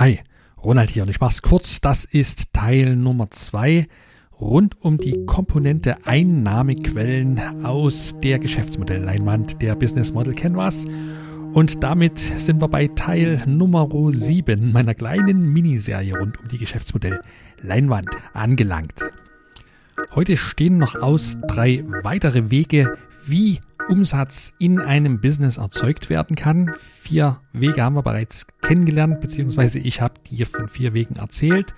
Hi, Ronald hier und ich mach's kurz. Das ist Teil Nummer zwei rund um die Komponente Einnahmequellen aus der Geschäftsmodellleinwand der Business Model Canvas. Und damit sind wir bei Teil Nummer 7 meiner kleinen Miniserie rund um die Geschäftsmodellleinwand angelangt. Heute stehen noch aus drei weitere Wege, wie Umsatz in einem Business erzeugt werden kann. Vier Wege haben wir bereits kennengelernt, beziehungsweise ich habe dir von vier Wegen erzählt.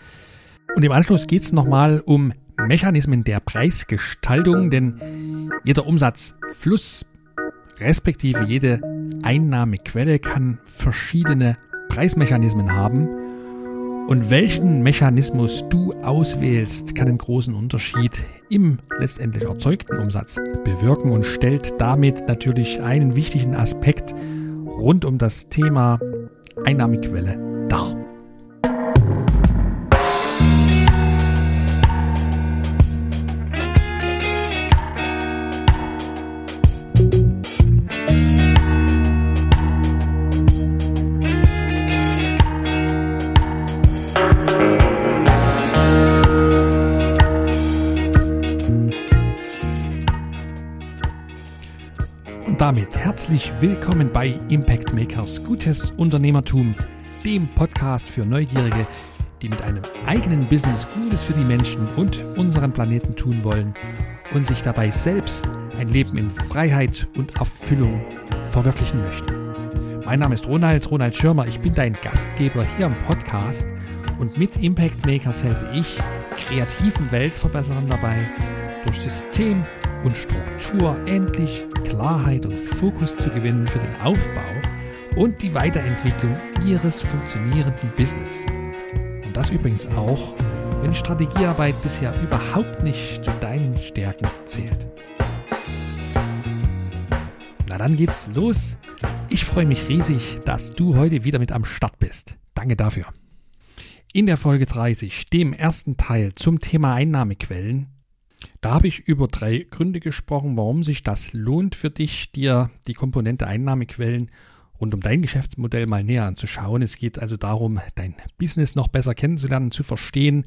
Und im Anschluss geht es nochmal um Mechanismen der Preisgestaltung, denn jeder Umsatzfluss respektive jede Einnahmequelle kann verschiedene Preismechanismen haben. Und welchen Mechanismus du auswählst, kann einen großen Unterschied im letztendlich erzeugten Umsatz bewirken und stellt damit natürlich einen wichtigen Aspekt rund um das Thema Einnahmequelle dar. Willkommen bei Impact Makers Gutes Unternehmertum, dem Podcast für Neugierige, die mit einem eigenen Business Gutes für die Menschen und unseren Planeten tun wollen und sich dabei selbst ein Leben in Freiheit und Erfüllung verwirklichen möchten. Mein Name ist Ronald, Ronald Schirmer, ich bin dein Gastgeber hier im Podcast und mit Impact Makers helfe ich kreativen Weltverbesserern dabei, durch System und Struktur endlich Klarheit und Fokus zu gewinnen für den Aufbau und die Weiterentwicklung ihres funktionierenden Business. Und das übrigens auch, wenn Strategiearbeit bisher überhaupt nicht zu deinen Stärken zählt. Na dann geht's los. Ich freue mich riesig, dass du heute wieder mit am Start bist. Danke dafür. In der Folge 30, dem ersten Teil zum Thema Einnahmequellen, da habe ich über drei Gründe gesprochen, warum sich das lohnt für dich, dir die Komponente Einnahmequellen rund um dein Geschäftsmodell mal näher anzuschauen. Es geht also darum, dein Business noch besser kennenzulernen, zu verstehen.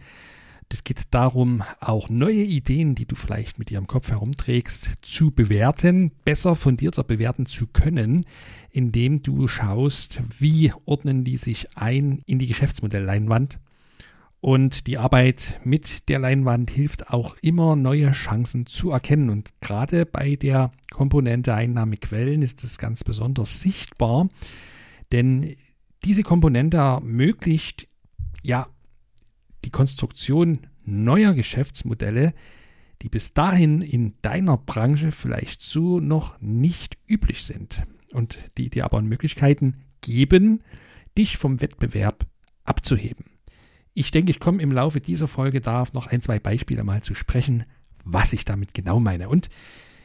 Es geht darum, auch neue Ideen, die du vielleicht mit im Kopf herumträgst, zu bewerten, besser fundierter bewerten zu können, indem du schaust, wie ordnen die sich ein in die Geschäftsmodellleinwand und die Arbeit mit der Leinwand hilft auch immer, neue Chancen zu erkennen. Und gerade bei der Komponente Einnahmequellen ist es ganz besonders sichtbar, denn diese Komponente ermöglicht ja die Konstruktion neuer Geschäftsmodelle, die bis dahin in deiner Branche vielleicht so noch nicht üblich sind und die dir aber Möglichkeiten geben, dich vom Wettbewerb abzuheben. Ich denke, ich komme im Laufe dieser Folge darauf noch ein, zwei Beispiele mal zu sprechen, was ich damit genau meine. Und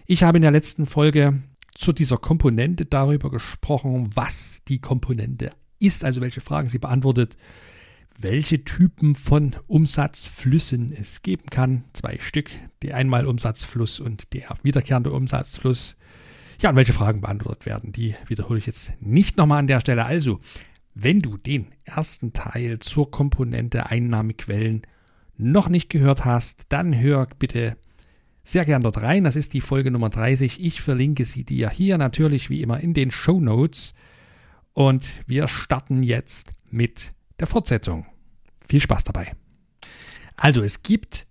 ich habe in der letzten Folge zu dieser Komponente darüber gesprochen, was die Komponente ist, also welche Fragen sie beantwortet, welche Typen von Umsatzflüssen es geben kann. Zwei Stück, der Einmalumsatzfluss und der wiederkehrende Umsatzfluss. Ja, und welche Fragen beantwortet werden, die wiederhole ich jetzt nicht nochmal an der Stelle. Also, wenn du den ersten Teil zur Komponente Einnahmequellen noch nicht gehört hast, dann hör bitte sehr gern dort rein. Das ist die Folge Nummer 30. Ich verlinke sie dir hier natürlich wie immer in den Show Notes. Und wir starten jetzt mit der Fortsetzung. Viel Spaß dabei. Also es gibt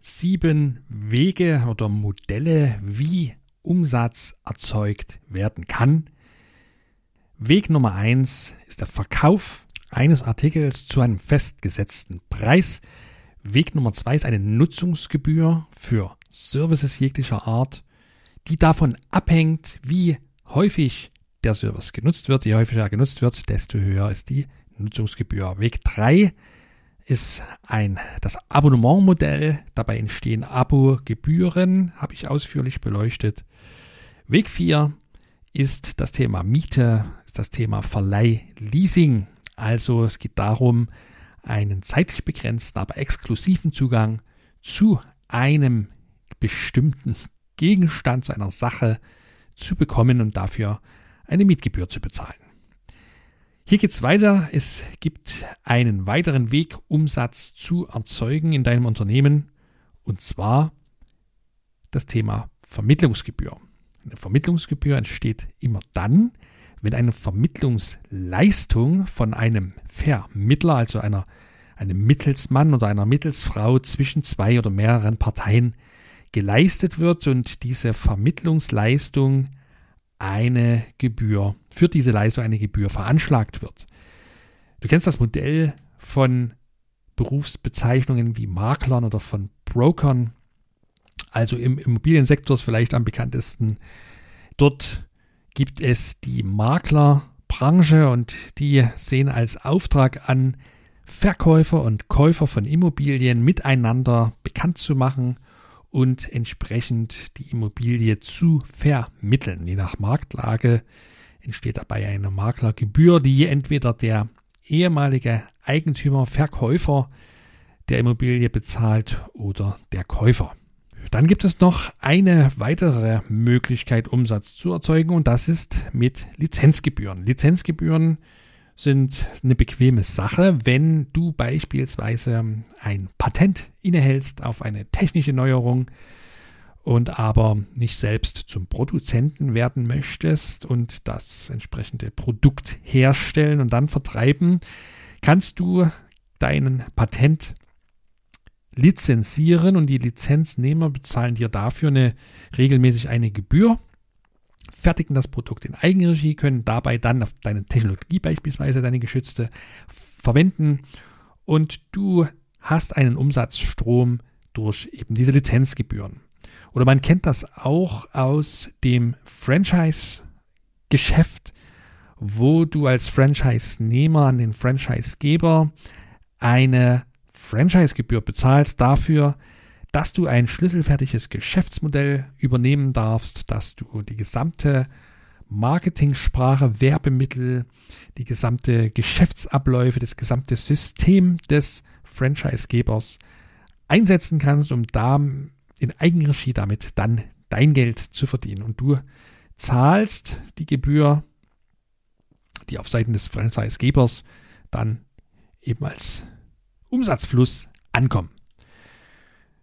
sieben Wege oder Modelle, wie Umsatz erzeugt werden kann. Weg Nummer eins ist der Verkauf eines Artikels zu einem festgesetzten Preis. Weg Nummer zwei ist eine Nutzungsgebühr für Services jeglicher Art, die davon abhängt, wie häufig der Service genutzt wird. Je häufiger er genutzt wird, desto höher ist die Nutzungsgebühr. Weg drei ist ein, das Abonnementmodell. Dabei entstehen Abogebühren, habe ich ausführlich beleuchtet. Weg vier ist das Thema Miete, ist das Thema Verleih Leasing. Also es geht darum, einen zeitlich begrenzten, aber exklusiven Zugang zu einem bestimmten Gegenstand, zu einer Sache zu bekommen und dafür eine Mietgebühr zu bezahlen. Hier geht es weiter. Es gibt einen weiteren Weg, Umsatz zu erzeugen in deinem Unternehmen. Und zwar das Thema Vermittlungsgebühr. Eine Vermittlungsgebühr entsteht immer dann, wenn eine Vermittlungsleistung von einem Vermittler, also einer, einem Mittelsmann oder einer Mittelsfrau zwischen zwei oder mehreren Parteien geleistet wird und diese Vermittlungsleistung eine Gebühr, für diese Leistung eine Gebühr veranschlagt wird. Du kennst das Modell von Berufsbezeichnungen wie Maklern oder von Brokern. Also im Immobiliensektor ist vielleicht am bekanntesten. Dort gibt es die Maklerbranche und die sehen als Auftrag an, Verkäufer und Käufer von Immobilien miteinander bekannt zu machen und entsprechend die Immobilie zu vermitteln. Je nach Marktlage entsteht dabei eine Maklergebühr, die entweder der ehemalige Eigentümer, Verkäufer der Immobilie bezahlt oder der Käufer. Dann gibt es noch eine weitere Möglichkeit, Umsatz zu erzeugen und das ist mit Lizenzgebühren. Lizenzgebühren sind eine bequeme Sache, wenn du beispielsweise ein Patent innehältst auf eine technische Neuerung und aber nicht selbst zum Produzenten werden möchtest und das entsprechende Produkt herstellen und dann vertreiben, kannst du deinen Patent lizenzieren und die Lizenznehmer bezahlen dir dafür eine, regelmäßig eine Gebühr, fertigen das Produkt in Eigenregie, können dabei dann auf deine Technologie beispielsweise, deine geschützte, verwenden und du hast einen Umsatzstrom durch eben diese Lizenzgebühren. Oder man kennt das auch aus dem Franchise-Geschäft, wo du als Franchise-Nehmer an den Franchise-Geber eine Franchise-Gebühr bezahlst dafür, dass du ein schlüsselfertiges Geschäftsmodell übernehmen darfst, dass du die gesamte Marketingsprache, Werbemittel, die gesamte Geschäftsabläufe, das gesamte System des Franchise-Gebers einsetzen kannst, um da in Eigenregie damit dann dein Geld zu verdienen. Und du zahlst die Gebühr, die auf Seiten des Franchise-Gebers dann eben als Umsatzfluss ankommen.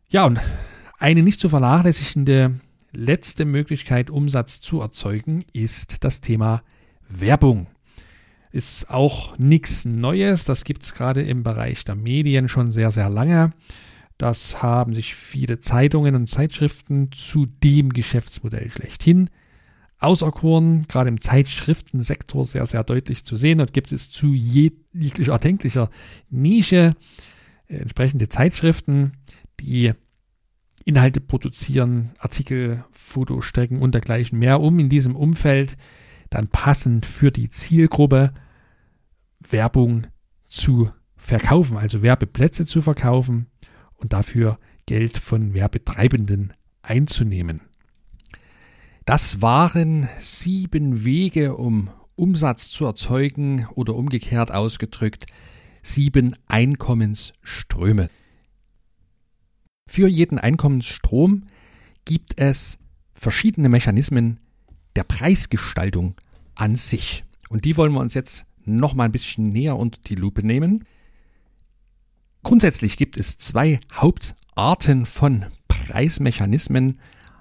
Ja, und eine nicht zu vernachlässigende letzte Möglichkeit, Umsatz zu erzeugen, ist das Thema Werbung. Ist auch nichts Neues. Das gibt es gerade im Bereich der Medien schon sehr, sehr lange. Das haben sich viele Zeitungen und Zeitschriften zu dem Geschäftsmodell schlechthin auserkoren, gerade im Zeitschriftensektor sehr, sehr deutlich zu sehen. Dort gibt es zu jeglicher erdenklicher Nische äh, entsprechende Zeitschriften, die Inhalte produzieren, Artikel, Fotostrecken und dergleichen mehr, um in diesem Umfeld dann passend für die Zielgruppe Werbung zu verkaufen, also Werbeplätze zu verkaufen und dafür Geld von Werbetreibenden einzunehmen. Das waren sieben Wege, um Umsatz zu erzeugen oder umgekehrt ausgedrückt, sieben Einkommensströme. Für jeden Einkommensstrom gibt es verschiedene Mechanismen der Preisgestaltung an sich. Und die wollen wir uns jetzt noch mal ein bisschen näher unter die Lupe nehmen. Grundsätzlich gibt es zwei Hauptarten von Preismechanismen.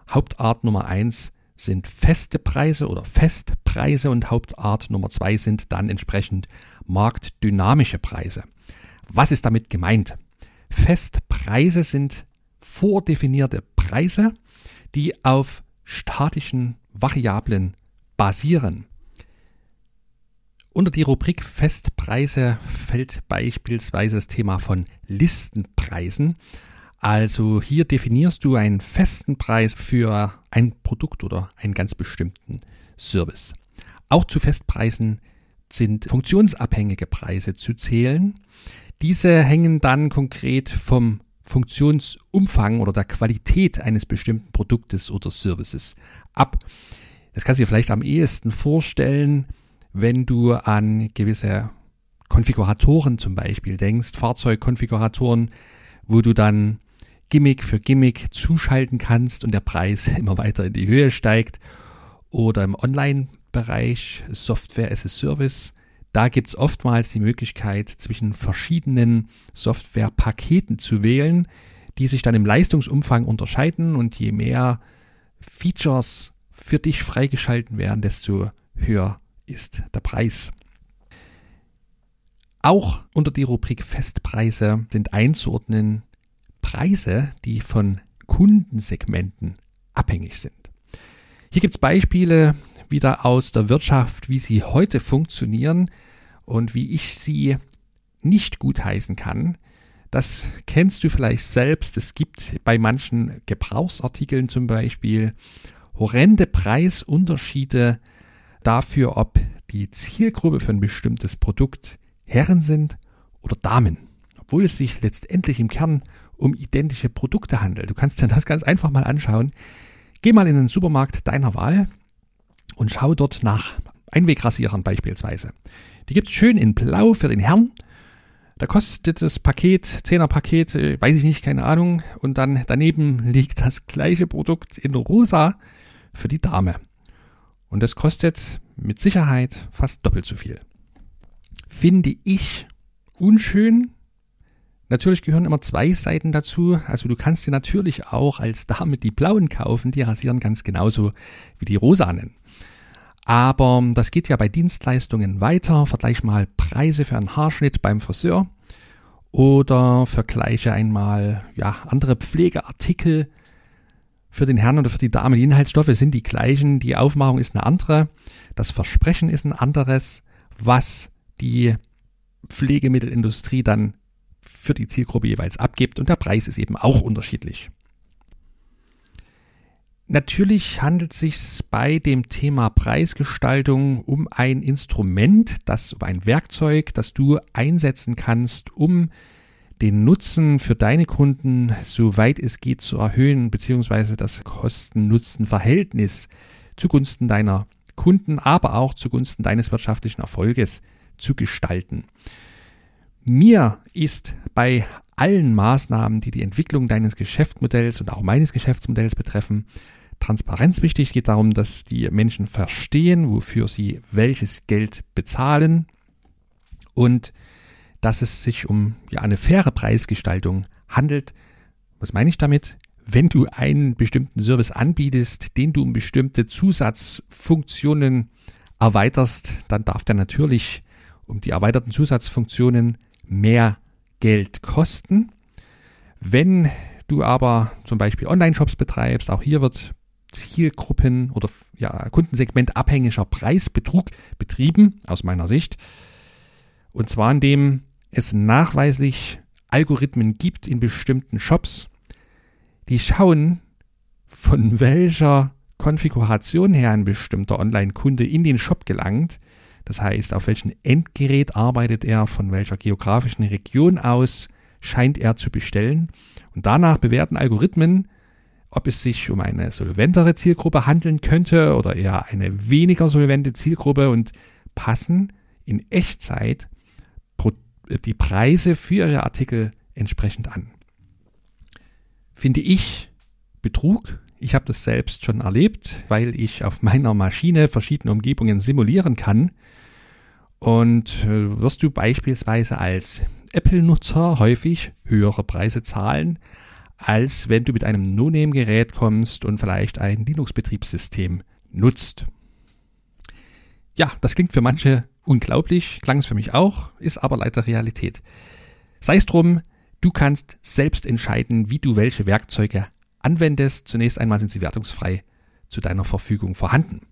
Hauptart Nummer eins sind feste Preise oder Festpreise und Hauptart Nummer zwei sind dann entsprechend marktdynamische Preise. Was ist damit gemeint? Festpreise sind vordefinierte Preise, die auf statischen Variablen basieren. Unter die Rubrik Festpreise fällt beispielsweise das Thema von Listenpreisen. Also hier definierst du einen festen Preis für ein Produkt oder einen ganz bestimmten Service. Auch zu Festpreisen sind funktionsabhängige Preise zu zählen. Diese hängen dann konkret vom Funktionsumfang oder der Qualität eines bestimmten Produktes oder Services ab. Das kannst du dir vielleicht am ehesten vorstellen, wenn du an gewisse Konfiguratoren zum Beispiel denkst, Fahrzeugkonfiguratoren, wo du dann Gimmick für Gimmick zuschalten kannst und der Preis immer weiter in die Höhe steigt. Oder im Online-Bereich Software as a Service. Da gibt es oftmals die Möglichkeit, zwischen verschiedenen Softwarepaketen zu wählen, die sich dann im Leistungsumfang unterscheiden und je mehr Features für dich freigeschalten werden, desto höher ist der Preis. Auch unter die Rubrik Festpreise sind einzuordnen Preise, die von Kundensegmenten abhängig sind. Hier gibt es Beispiele wieder aus der Wirtschaft, wie sie heute funktionieren und wie ich sie nicht gutheißen kann. Das kennst du vielleicht selbst. Es gibt bei manchen Gebrauchsartikeln zum Beispiel horrende Preisunterschiede dafür, ob die Zielgruppe für ein bestimmtes Produkt Herren sind oder Damen. Obwohl es sich letztendlich im Kern um identische Produkte handelt. Du kannst dir das ganz einfach mal anschauen. Geh mal in den Supermarkt deiner Wahl und schau dort nach Einwegrasierern beispielsweise. Die gibt es schön in Blau für den Herrn. Da kostet das Paket, 10er Paket, äh, weiß ich nicht, keine Ahnung. Und dann daneben liegt das gleiche Produkt in Rosa für die Dame. Und das kostet mit Sicherheit fast doppelt so viel. Finde ich unschön. Natürlich gehören immer zwei Seiten dazu. Also du kannst dir natürlich auch als Dame die blauen kaufen, die rasieren ganz genauso wie die rosanen. Aber das geht ja bei Dienstleistungen weiter. Vergleich mal Preise für einen Haarschnitt beim Friseur oder vergleiche einmal ja, andere Pflegeartikel für den Herrn oder für die Dame. Die Inhaltsstoffe sind die gleichen, die Aufmachung ist eine andere, das Versprechen ist ein anderes, was die Pflegemittelindustrie dann für die Zielgruppe jeweils abgibt und der Preis ist eben auch unterschiedlich. Natürlich handelt es sich bei dem Thema Preisgestaltung um ein Instrument, das um ein Werkzeug, das du einsetzen kannst, um den Nutzen für deine Kunden so weit es geht zu erhöhen, beziehungsweise das Kosten-Nutzen-Verhältnis zugunsten deiner Kunden, aber auch zugunsten deines wirtschaftlichen Erfolges zu gestalten. Mir ist bei allen Maßnahmen, die die Entwicklung deines Geschäftsmodells und auch meines Geschäftsmodells betreffen, Transparenz wichtig. Es geht darum, dass die Menschen verstehen, wofür sie welches Geld bezahlen und dass es sich um ja, eine faire Preisgestaltung handelt. Was meine ich damit? Wenn du einen bestimmten Service anbietest, den du um bestimmte Zusatzfunktionen erweiterst, dann darf der natürlich um die erweiterten Zusatzfunktionen mehr Geld kosten. Wenn du aber zum Beispiel Online-Shops betreibst, auch hier wird Zielgruppen oder ja, Kundensegment abhängiger Preisbetrug betrieben, aus meiner Sicht. Und zwar indem es nachweislich Algorithmen gibt in bestimmten Shops, die schauen, von welcher Konfiguration her ein bestimmter Online-Kunde in den Shop gelangt. Das heißt, auf welchem Endgerät arbeitet er, von welcher geografischen Region aus scheint er zu bestellen. Und danach bewerten Algorithmen, ob es sich um eine solventere Zielgruppe handeln könnte oder eher eine weniger solvente Zielgruppe und passen in Echtzeit die Preise für ihre Artikel entsprechend an. Finde ich Betrug. Ich habe das selbst schon erlebt, weil ich auf meiner Maschine verschiedene Umgebungen simulieren kann. Und äh, wirst du beispielsweise als Apple-Nutzer häufig höhere Preise zahlen, als wenn du mit einem No-Name-Gerät kommst und vielleicht ein Linux-Betriebssystem nutzt. Ja, das klingt für manche unglaublich, klang es für mich auch, ist aber leider Realität. Sei es drum, du kannst selbst entscheiden, wie du welche Werkzeuge anwendest. Zunächst einmal sind sie wertungsfrei zu deiner Verfügung vorhanden.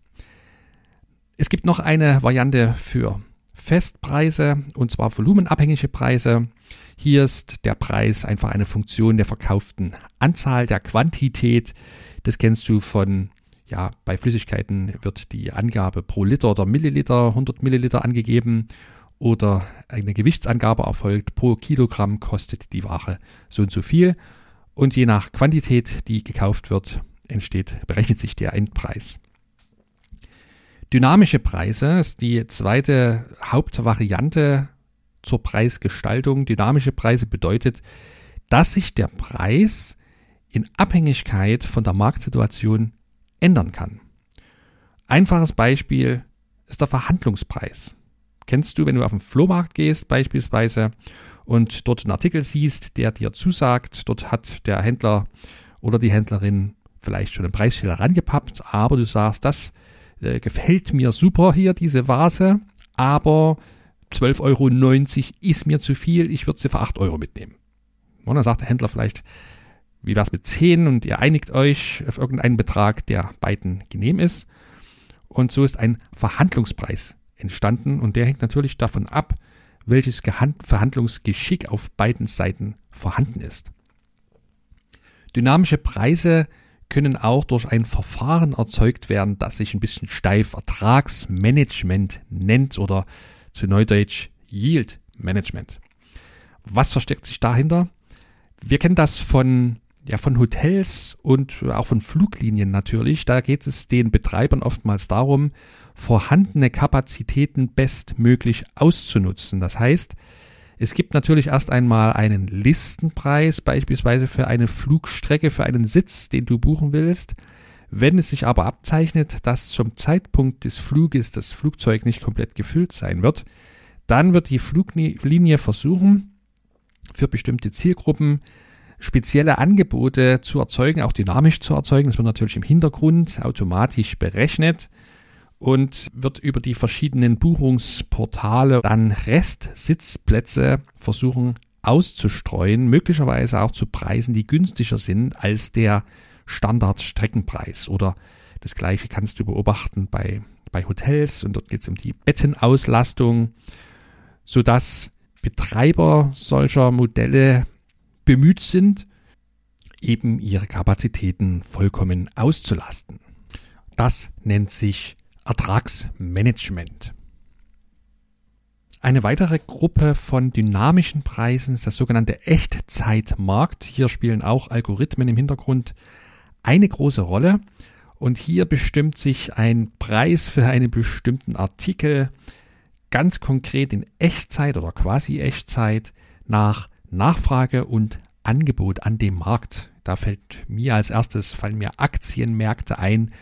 Es gibt noch eine Variante für Festpreise und zwar volumenabhängige Preise. Hier ist der Preis einfach eine Funktion der verkauften Anzahl, der Quantität. Das kennst du von, ja, bei Flüssigkeiten wird die Angabe pro Liter oder Milliliter, 100 Milliliter angegeben oder eine Gewichtsangabe erfolgt. Pro Kilogramm kostet die Ware so und so viel. Und je nach Quantität, die gekauft wird, entsteht, berechnet sich der Endpreis. Dynamische Preise ist die zweite Hauptvariante zur Preisgestaltung. Dynamische Preise bedeutet, dass sich der Preis in Abhängigkeit von der Marktsituation ändern kann. Einfaches Beispiel ist der Verhandlungspreis. kennst du, wenn du auf den Flohmarkt gehst beispielsweise und dort einen Artikel siehst, der dir zusagt. Dort hat der Händler oder die Händlerin vielleicht schon einen Preisschilder rangepappt, aber du sagst, das äh, gefällt mir super hier, diese Vase, aber 12,90 Euro ist mir zu viel, ich würde sie für 8 Euro mitnehmen. Und dann sagt der Händler vielleicht, wie wäre es mit 10 und ihr einigt euch auf irgendeinen Betrag, der beiden genehm ist. Und so ist ein Verhandlungspreis entstanden und der hängt natürlich davon ab, welches Verhandlungsgeschick auf beiden Seiten vorhanden ist. Dynamische Preise können auch durch ein Verfahren erzeugt werden, das sich ein bisschen steif Ertragsmanagement nennt oder zu Neudeutsch Yield Management. Was versteckt sich dahinter? Wir kennen das von, ja, von Hotels und auch von Fluglinien natürlich. Da geht es den Betreibern oftmals darum, vorhandene Kapazitäten bestmöglich auszunutzen. Das heißt, es gibt natürlich erst einmal einen Listenpreis, beispielsweise für eine Flugstrecke, für einen Sitz, den du buchen willst. Wenn es sich aber abzeichnet, dass zum Zeitpunkt des Fluges das Flugzeug nicht komplett gefüllt sein wird, dann wird die Fluglinie versuchen, für bestimmte Zielgruppen spezielle Angebote zu erzeugen, auch dynamisch zu erzeugen. Das wird natürlich im Hintergrund automatisch berechnet und wird über die verschiedenen Buchungsportale dann Restsitzplätze versuchen auszustreuen, möglicherweise auch zu Preisen, die günstiger sind als der Standardstreckenpreis. Oder das gleiche kannst du beobachten bei, bei Hotels und dort geht es um die Bettenauslastung, sodass Betreiber solcher Modelle bemüht sind, eben ihre Kapazitäten vollkommen auszulasten. Das nennt sich Ertragsmanagement. Eine weitere Gruppe von dynamischen Preisen ist das sogenannte Echtzeitmarkt. Hier spielen auch Algorithmen im Hintergrund eine große Rolle. Und hier bestimmt sich ein Preis für einen bestimmten Artikel ganz konkret in Echtzeit oder quasi Echtzeit nach Nachfrage und Angebot an dem Markt. Da fällt mir als erstes, fallen mir Aktienmärkte ein,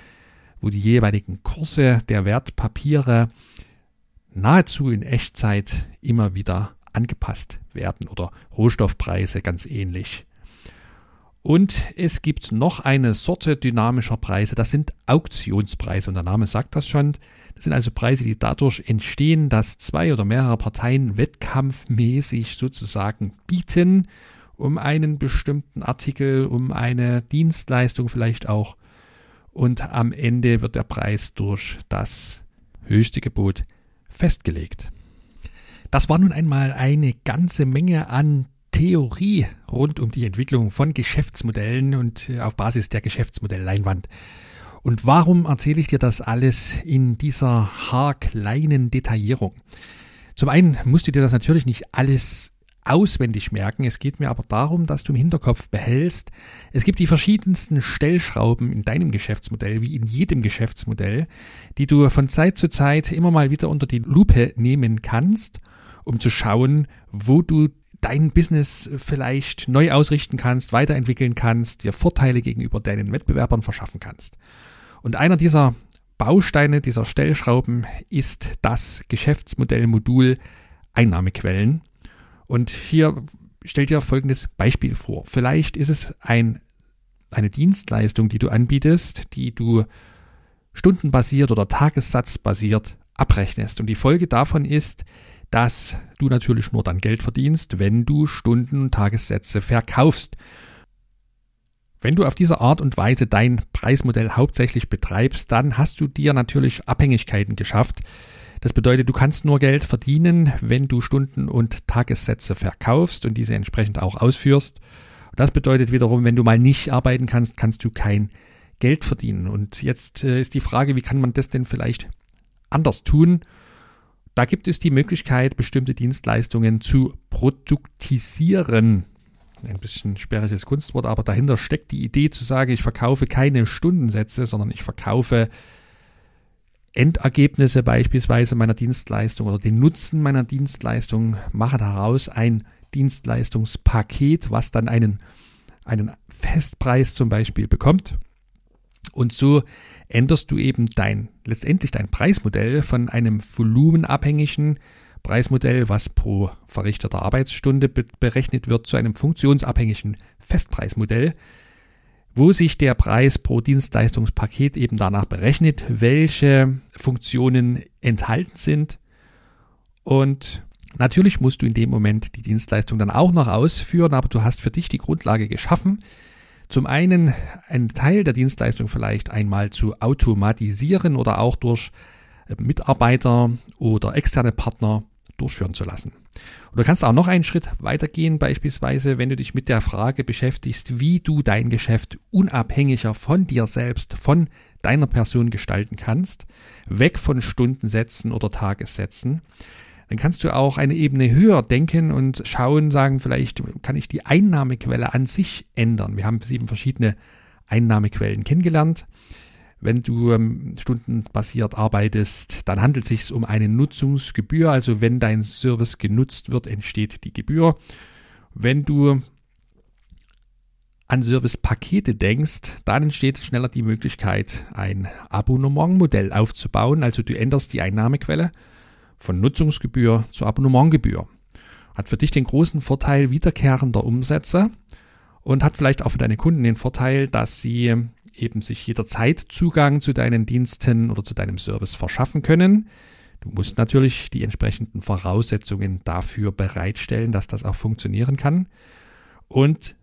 wo die jeweiligen Kurse der Wertpapiere nahezu in Echtzeit immer wieder angepasst werden oder Rohstoffpreise ganz ähnlich. Und es gibt noch eine Sorte dynamischer Preise, das sind Auktionspreise und der Name sagt das schon. Das sind also Preise, die dadurch entstehen, dass zwei oder mehrere Parteien wettkampfmäßig sozusagen bieten, um einen bestimmten Artikel, um eine Dienstleistung vielleicht auch und am Ende wird der Preis durch das höchste Gebot festgelegt. Das war nun einmal eine ganze Menge an Theorie rund um die Entwicklung von Geschäftsmodellen und äh, auf Basis der Geschäftsmodellleinwand. Und warum erzähle ich dir das alles in dieser haarkleinen Detaillierung? Zum einen musst du dir das natürlich nicht alles auswendig merken. Es geht mir aber darum, dass du im Hinterkopf behältst, es gibt die verschiedensten Stellschrauben in deinem Geschäftsmodell, wie in jedem Geschäftsmodell, die du von Zeit zu Zeit immer mal wieder unter die Lupe nehmen kannst, um zu schauen, wo du dein Business vielleicht neu ausrichten kannst, weiterentwickeln kannst, dir Vorteile gegenüber deinen Wettbewerbern verschaffen kannst. Und einer dieser Bausteine, dieser Stellschrauben ist das Geschäftsmodellmodul Einnahmequellen. Und hier stell dir folgendes Beispiel vor. Vielleicht ist es ein, eine Dienstleistung, die du anbietest, die du stundenbasiert oder tagessatzbasiert abrechnest. Und die Folge davon ist, dass du natürlich nur dann Geld verdienst, wenn du Stunden- und Tagessätze verkaufst. Wenn du auf diese Art und Weise dein Preismodell hauptsächlich betreibst, dann hast du dir natürlich Abhängigkeiten geschafft, das bedeutet, du kannst nur Geld verdienen, wenn du Stunden- und Tagessätze verkaufst und diese entsprechend auch ausführst. Das bedeutet wiederum, wenn du mal nicht arbeiten kannst, kannst du kein Geld verdienen. Und jetzt äh, ist die Frage, wie kann man das denn vielleicht anders tun? Da gibt es die Möglichkeit, bestimmte Dienstleistungen zu produktisieren. Ein bisschen sperriges Kunstwort, aber dahinter steckt die Idee zu sagen, ich verkaufe keine Stundensätze, sondern ich verkaufe Endergebnisse beispielsweise meiner Dienstleistung oder den Nutzen meiner Dienstleistung, mache daraus ein Dienstleistungspaket, was dann einen, einen Festpreis zum Beispiel bekommt. Und so änderst du eben dein, letztendlich dein Preismodell von einem volumenabhängigen Preismodell, was pro verrichteter Arbeitsstunde be berechnet wird, zu einem funktionsabhängigen Festpreismodell, wo sich der Preis pro Dienstleistungspaket eben danach berechnet, welche Funktionen enthalten sind. Und natürlich musst du in dem Moment die Dienstleistung dann auch noch ausführen, aber du hast für dich die Grundlage geschaffen, zum einen einen Teil der Dienstleistung vielleicht einmal zu automatisieren oder auch durch Mitarbeiter oder externe Partner durchführen zu lassen. Und du kannst auch noch einen Schritt weitergehen, beispielsweise, wenn du dich mit der Frage beschäftigst, wie du dein Geschäft unabhängiger von dir selbst, von deiner Person gestalten kannst, weg von Stundensätzen oder Tagessätzen dann kannst du auch eine Ebene höher denken und schauen, sagen, vielleicht kann ich die Einnahmequelle an sich ändern. Wir haben sieben verschiedene Einnahmequellen kennengelernt. Wenn du ähm, stundenbasiert arbeitest, dann handelt es sich um eine Nutzungsgebühr. Also wenn dein Service genutzt wird, entsteht die Gebühr. Wenn du an Servicepakete denkst, dann entsteht schneller die Möglichkeit, ein Abonnementmodell aufzubauen. Also du änderst die Einnahmequelle von Nutzungsgebühr zu Abonnementgebühr. Hat für dich den großen Vorteil wiederkehrender Umsätze und hat vielleicht auch für deine Kunden den Vorteil, dass sie eben sich jederzeit Zugang zu deinen Diensten oder zu deinem Service verschaffen können. Du musst natürlich die entsprechenden Voraussetzungen dafür bereitstellen, dass das auch funktionieren kann. Und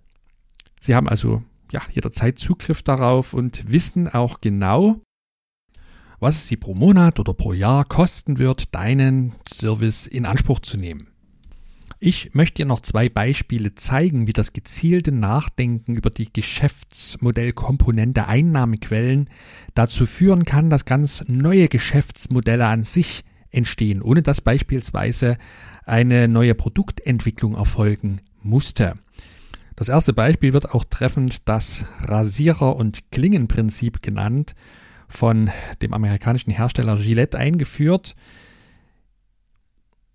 sie haben also ja, jederzeit Zugriff darauf und wissen auch genau, was es sie pro Monat oder pro Jahr kosten wird, deinen Service in Anspruch zu nehmen. Ich möchte dir noch zwei Beispiele zeigen, wie das gezielte Nachdenken über die Geschäftsmodellkomponente Einnahmequellen dazu führen kann, dass ganz neue Geschäftsmodelle an sich entstehen, ohne dass beispielsweise eine neue Produktentwicklung erfolgen musste. Das erste Beispiel wird auch treffend das Rasierer- und Klingenprinzip genannt von dem amerikanischen Hersteller Gillette eingeführt.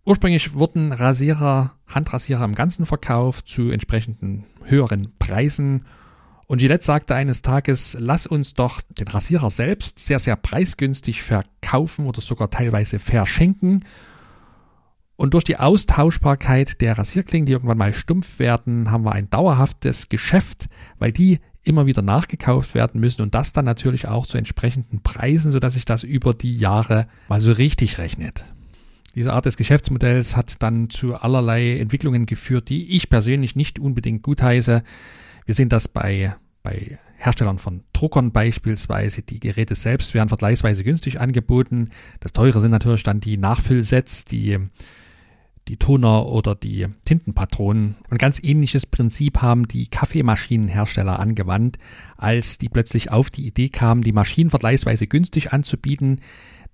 Ursprünglich wurden Rasierer, Handrasierer im Ganzen verkauft zu entsprechenden höheren Preisen. Und Gillette sagte eines Tages, lass uns doch den Rasierer selbst sehr, sehr preisgünstig verkaufen oder sogar teilweise verschenken. Und durch die Austauschbarkeit der Rasierklingen, die irgendwann mal stumpf werden, haben wir ein dauerhaftes Geschäft, weil die immer wieder nachgekauft werden müssen und das dann natürlich auch zu entsprechenden Preisen, sodass sich das über die Jahre mal so richtig rechnet. Diese Art des Geschäftsmodells hat dann zu allerlei Entwicklungen geführt, die ich persönlich nicht unbedingt gutheiße. Wir sehen das bei, bei Herstellern von Druckern beispielsweise. Die Geräte selbst werden vergleichsweise günstig angeboten. Das teure sind natürlich dann die Nachfüllsets, die die Toner oder die Tintenpatronen. Und ganz ähnliches Prinzip haben die Kaffeemaschinenhersteller angewandt, als die plötzlich auf die Idee kamen, die Maschinen vergleichsweise günstig anzubieten,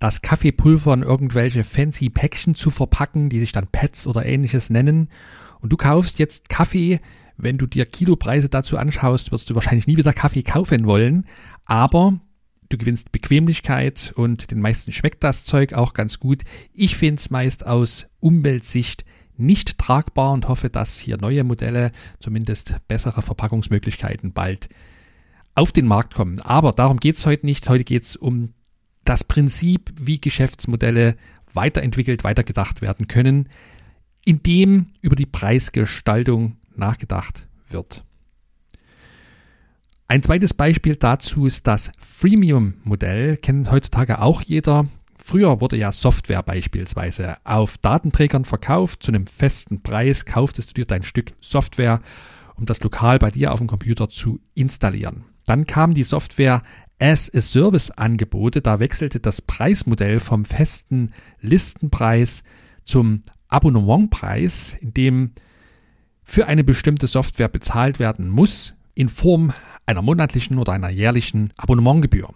das Kaffeepulver in irgendwelche fancy Päckchen zu verpacken, die sich dann Pads oder ähnliches nennen. Und du kaufst jetzt Kaffee, wenn du dir Kilopreise dazu anschaust, wirst du wahrscheinlich nie wieder Kaffee kaufen wollen. Aber du gewinnst Bequemlichkeit und den meisten schmeckt das Zeug auch ganz gut. Ich finde es meist aus Umweltsicht nicht tragbar und hoffe, dass hier neue Modelle, zumindest bessere Verpackungsmöglichkeiten bald auf den Markt kommen. Aber darum geht es heute nicht. Heute geht es um das Prinzip, wie Geschäftsmodelle weiterentwickelt, weitergedacht werden können, indem über die Preisgestaltung nachgedacht wird. Ein zweites Beispiel dazu ist das Freemium-Modell, kennt heutzutage auch jeder. Früher wurde ja Software beispielsweise auf Datenträgern verkauft. Zu einem festen Preis kauftest du dir dein Stück Software, um das lokal bei dir auf dem Computer zu installieren. Dann kam die Software As-a-Service-Angebote. Da wechselte das Preismodell vom festen Listenpreis zum Abonnementpreis, in dem für eine bestimmte Software bezahlt werden muss, in Form einer monatlichen oder einer jährlichen Abonnementgebühr.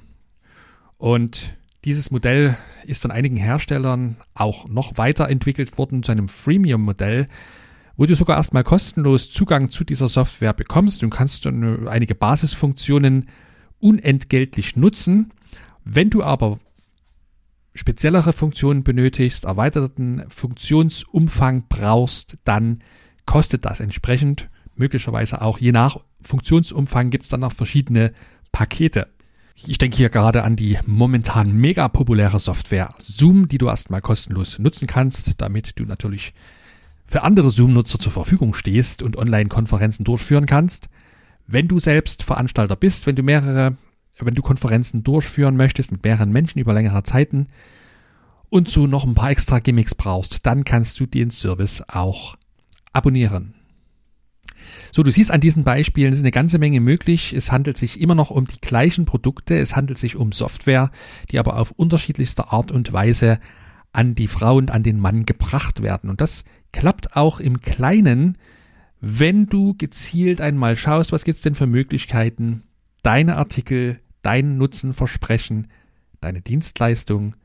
Und dieses Modell ist von einigen Herstellern auch noch weiterentwickelt worden zu einem Freemium-Modell, wo du sogar erstmal kostenlos Zugang zu dieser Software bekommst und kannst dann einige Basisfunktionen unentgeltlich nutzen. Wenn du aber speziellere Funktionen benötigst, erweiterten Funktionsumfang brauchst, dann kostet das entsprechend möglicherweise auch je nach Funktionsumfang gibt es dann noch verschiedene Pakete. Ich denke hier gerade an die momentan mega populäre Software Zoom, die du erstmal kostenlos nutzen kannst, damit du natürlich für andere Zoom-Nutzer zur Verfügung stehst und Online-Konferenzen durchführen kannst. Wenn du selbst Veranstalter bist, wenn du mehrere, wenn du Konferenzen durchführen möchtest mit mehreren Menschen über längere Zeiten und so noch ein paar extra Gimmicks brauchst, dann kannst du den Service auch abonnieren. So, du siehst an diesen Beispielen, es ist eine ganze Menge möglich. Es handelt sich immer noch um die gleichen Produkte. Es handelt sich um Software, die aber auf unterschiedlichste Art und Weise an die Frau und an den Mann gebracht werden. Und das klappt auch im Kleinen, wenn du gezielt einmal schaust, was gibt es denn für Möglichkeiten, deine Artikel, deinen Nutzen versprechen, deine Dienstleistung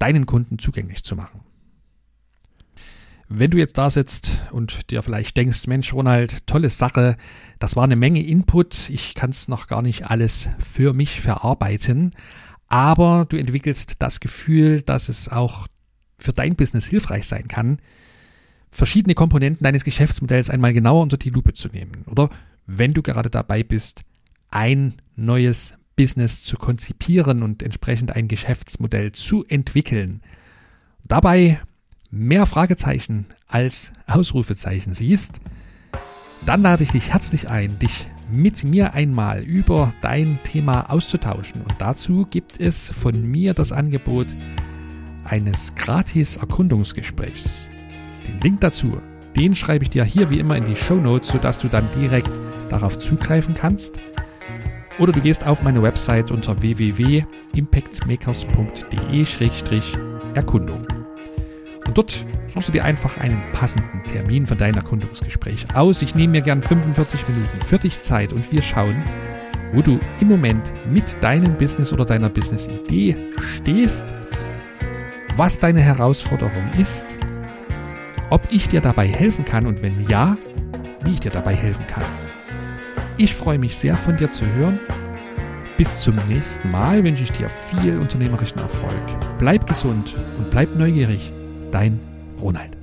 deinen Kunden zugänglich zu machen. Wenn du jetzt da sitzt und dir vielleicht denkst, Mensch, Ronald, tolle Sache, das war eine Menge Input, ich kann es noch gar nicht alles für mich verarbeiten, aber du entwickelst das Gefühl, dass es auch für dein Business hilfreich sein kann, verschiedene Komponenten deines Geschäftsmodells einmal genauer unter die Lupe zu nehmen. Oder wenn du gerade dabei bist, ein neues Business zu konzipieren und entsprechend ein Geschäftsmodell zu entwickeln. Dabei mehr Fragezeichen als Ausrufezeichen siehst, dann lade ich dich herzlich ein, dich mit mir einmal über dein Thema auszutauschen. Und dazu gibt es von mir das Angebot eines gratis Erkundungsgesprächs. Den Link dazu, den schreibe ich dir hier wie immer in die Show Notes, sodass du dann direkt darauf zugreifen kannst. Oder du gehst auf meine Website unter www.impactmakers.de-erkundung. Und dort suchst du dir einfach einen passenden Termin für dein Erkundungsgespräch aus. Ich nehme mir gern 45 Minuten für dich Zeit und wir schauen, wo du im Moment mit deinem Business oder deiner Business-Idee stehst, was deine Herausforderung ist, ob ich dir dabei helfen kann und wenn ja, wie ich dir dabei helfen kann. Ich freue mich sehr von dir zu hören. Bis zum nächsten Mal wünsche ich dir viel unternehmerischen Erfolg. Bleib gesund und bleib neugierig dein Ronald.